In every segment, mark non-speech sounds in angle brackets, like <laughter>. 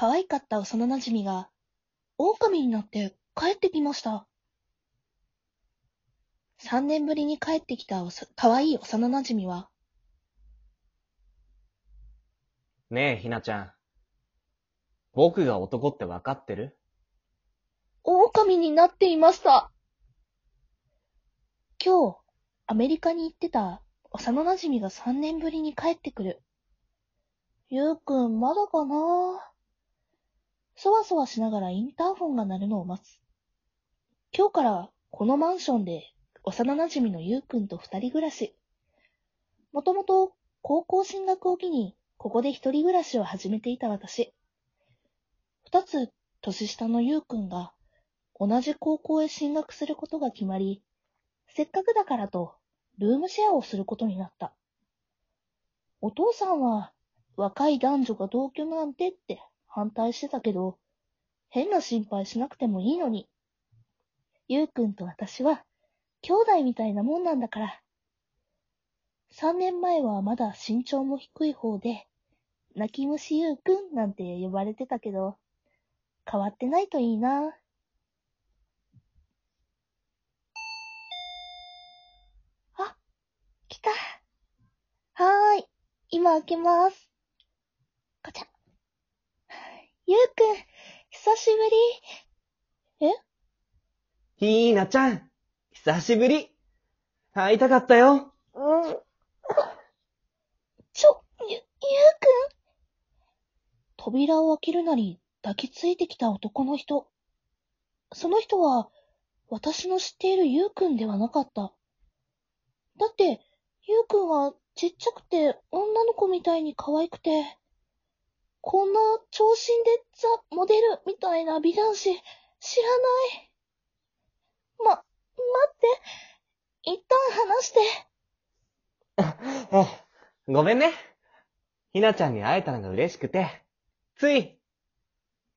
可愛かった幼馴染が、狼になって帰ってきました。三年ぶりに帰ってきた可愛い幼馴染は、ねえ、ひなちゃん。僕が男ってわかってる？狼になっていました。今日、アメリカに行ってた幼馴染が三年ぶりに帰ってくる。ゆうくん、まだかな？そわそわしながらインターホンが鳴るのを待つ。今日からこのマンションで幼馴染のゆうくんと二人暮らし。もともと高校進学を機にここで一人暮らしを始めていた私。二つ年下のゆうくんが同じ高校へ進学することが決まり、せっかくだからとルームシェアをすることになった。お父さんは若い男女が同居なんてって反対してたけど、変な心配しなくてもいいのに。ゆうくんと私は兄弟みたいなもんなんだから。三年前はまだ身長も低い方で、泣き虫ゆうくんなんて呼ばれてたけど、変わってないといいな。あ、来た。はーい。今開けます。こちゃ。ゆうくん、久しぶり。え？ひなちゃん。久しぶり。会いたかったよ。うん。ちょ、ゆ、ゆうくん？扉を開けるなり抱きついてきた男の人。その人は、私の知っているゆうくんではなかった。だって、ゆうくんはちっちゃくて女の子みたいに可愛くて、こんな長身でザ・モデルみたいな美男子、知らない。ま、待って。一旦話して。え <laughs> ごめんね。ひなちゃんに会えたのが嬉しくて。つい。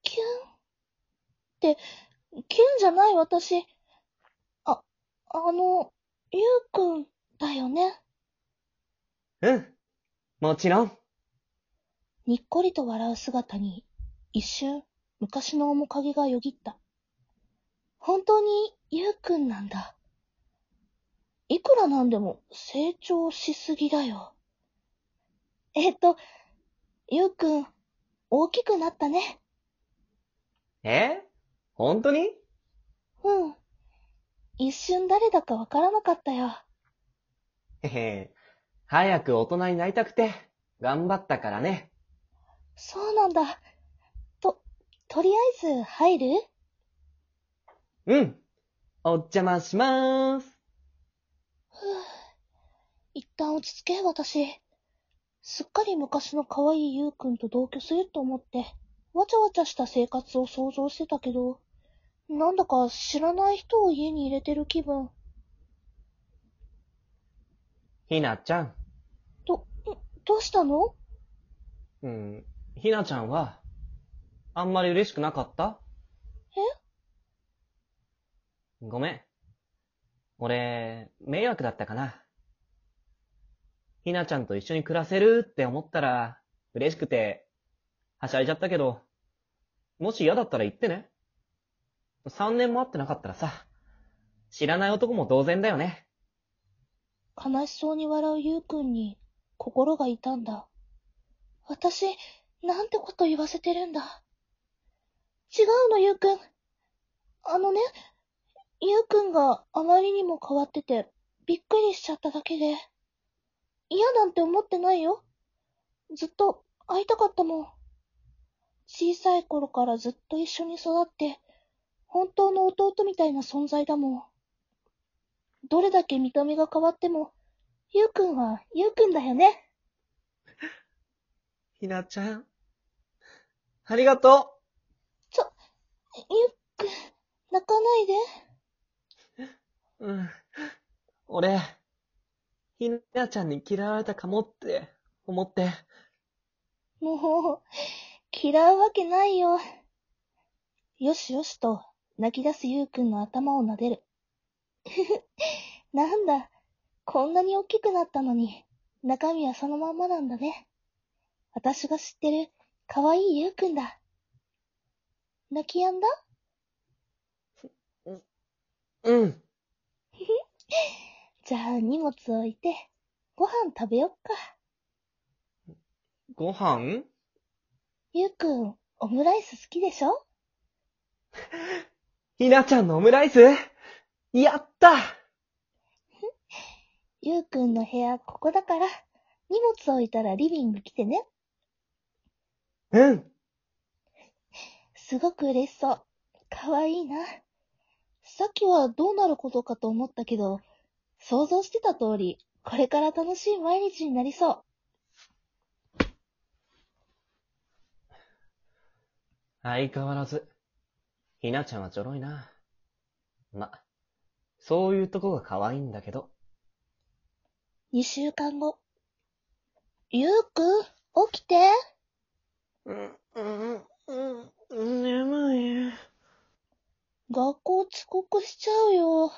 キュンって、キュンじゃない私。あ、あの、ゆうくんだよね。うん。もちろん。にっこりと笑う姿に、一瞬、昔の面影がよぎった。本当にゆうくんなんだ。いくらなんでも成長しすぎだよ。えっと、ゆうくん、大きくなったね。え？本当に？うん。一瞬誰だかわからなかったよ。へへ。早く大人になりたくて、頑張ったからね。そうなんだ。と、とりあえず入る？うん。お邪魔しまーす。ふぅ。一旦落ち着け、私。すっかり昔の可愛いゆうくんと同居すると思って、わちゃわちゃした生活を想像してたけど、なんだか知らない人を家に入れてる気分。ひなちゃん。ど、んどうしたの？うん。ひなちゃんは、あんまり嬉しくなかった？え？ごめん。俺、迷惑だったかな。ひなちゃんと一緒に暮らせるって思ったら、嬉しくて、はしゃいじゃったけど、もし嫌だったら言ってね。三年も会ってなかったらさ、知らない男も同然だよね。悲しそうに笑うゆうくんに心が痛んだ。私、なんてこと言わせてるんだ。違うの、ゆうくん。あのね、ゆうくんがあまりにも変わってて、びっくりしちゃっただけで。嫌なんて思ってないよ。ずっと会いたかったもん。小さい頃からずっと一緒に育って、本当の弟みたいな存在だもん。どれだけ見た目が変わっても、ゆうくんはゆうくんだよね。<laughs> ひなちゃん。ありがとゆっくん、泣かないで。う。うん。俺、ひなちゃんに嫌われたかもって思って。もう、嫌うわけないよ。よしよしと、泣き出すゆうくんの頭を撫でる。なんだ、こんなに大きくなったのに、中身はそのまんまなんだね。私が知ってる、かわいいゆうくんだ。泣き止んだ？うん。<laughs> じゃあ荷物置いて、ご飯食べよっか。ご飯？ゆうくん、オムライス好きでしょ？<laughs> ひなちゃんのオムライス？やった <laughs> ゆうくんの部屋ここだから、荷物置いたらリビング来てね。うん。すごく嬉しそう。かわいいな。さっきはどうなることかと思ったけど、想像してた通り、これから楽しい毎日になりそう。相変わらず、ひなちゃんはちょろいな。ま、そういうとこが可愛いんだけど。二週間後。ゆうくん、起きて。うん、うん、うん、眠い。学校遅刻しちゃうよ。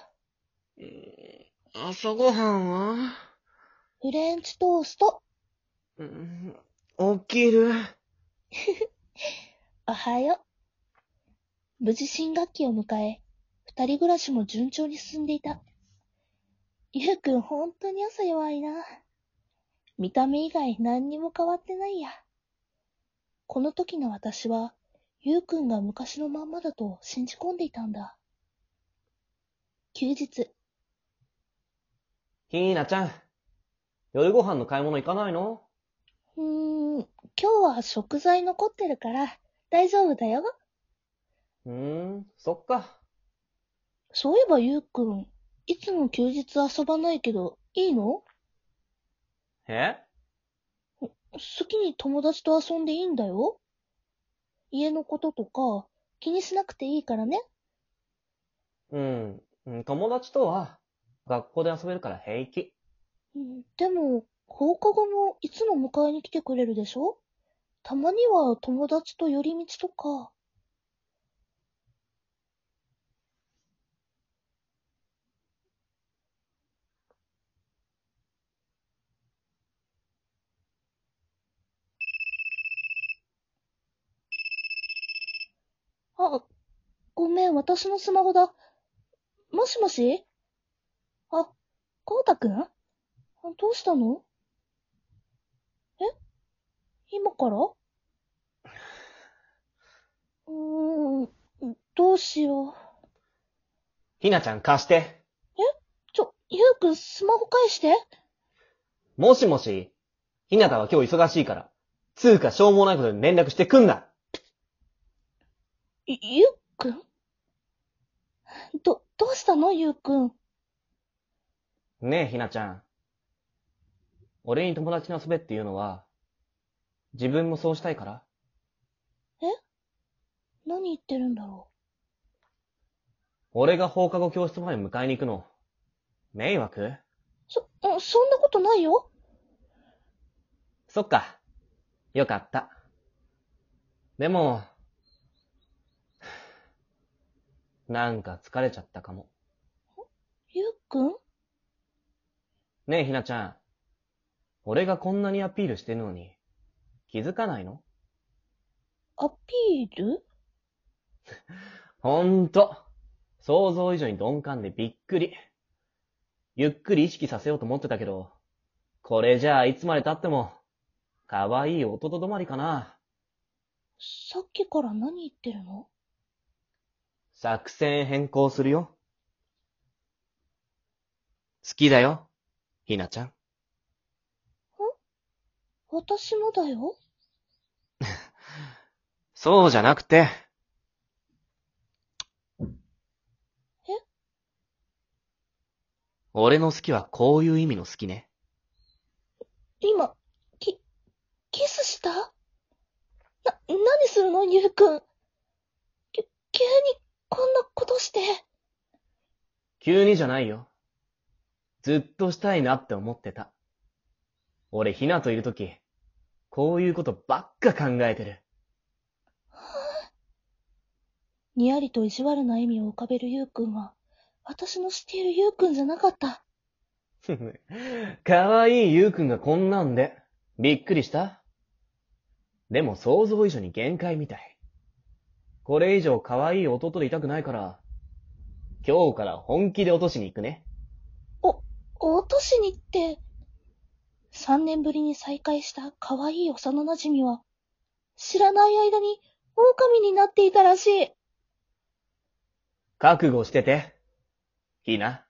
朝ごはんは？フレンチトースト。うん、起きる？<laughs> おはよう。無事新学期を迎え、二人暮らしも順調に進んでいた。ゆうくんほんとに朝弱いな。見た目以外何にも変わってないや。この時の私は、ゆうくんが昔のまんまだと信じ込んでいたんだ。休日、ひなちゃん、夜ご飯の買い物行かないの？うーん、今日は食材残ってるから大丈夫だよ。うーん、そっか。そういえばゆうくん、いつも休日遊ばないけど、いいの？え？好きに友達と遊んでいいんだよ。家のこととか気にしなくていいからね。うん、うん友達とは学校で遊べるから平気。うんでも、放課後もいつも迎えに来てくれるでしょ？たまには友達と寄り道とか。あ、ごめん、私のスマホだ。もしもし？あ、こうたくん？あどうしたの？え？今から？うーん、どうしよう。ひなちゃん貸して。ちょ、ゆうくんスマホ返して。もしもし、ひなたは今日忙しいから、つうかしょうもないことに連絡してくんな。ゆゆうくん？ど、どうしたの？ゆうくん。ねえ、ひなちゃん。俺に友達に遊べっていうのは、自分もそうしたいから何言ってるんだろ俺が放課後教室まで迎えに行くの、迷惑？う。そ、あそんなことないよ。そっか。よかった。でも、なんか疲れちゃったかも。ゆうくん？ねえ、ひなちゃん。俺がこんなにアピールしてるのに、気づかないの？アピール？<laughs> ほんと。想像以上に鈍感でびっくり。ゆっくり意識させようと思ってたけど、これじゃあいつまで経っても、可愛い弟止まりかな。さっきから何言ってるの？作戦変更するよ。好きだよ、ひなちゃん。私もだよ？<laughs> そうじゃなくて。え？俺の好きはこういう意味の好きね。今、き、キスした？な、何するの？ゆうくん。き、急にこんなことして。急にじゃないよ。ずっとしたいなって思ってた。俺、ひなといるとき、こういうことばっか考えてる。にやりと意地悪な笑みを浮かべるゆうくんは、私の知っているゆうくんじゃなかった。かわいいゆうくんがこんなんで、びっくりしたでも想像以上に限界みたい。これ以上可愛い弟でいたくないから、今日から本気で落としに行くね。落としに行って、三年ぶりに再会した可愛い幼馴染は、知らない間に狼になっていたらしい。覚悟してて。ひな。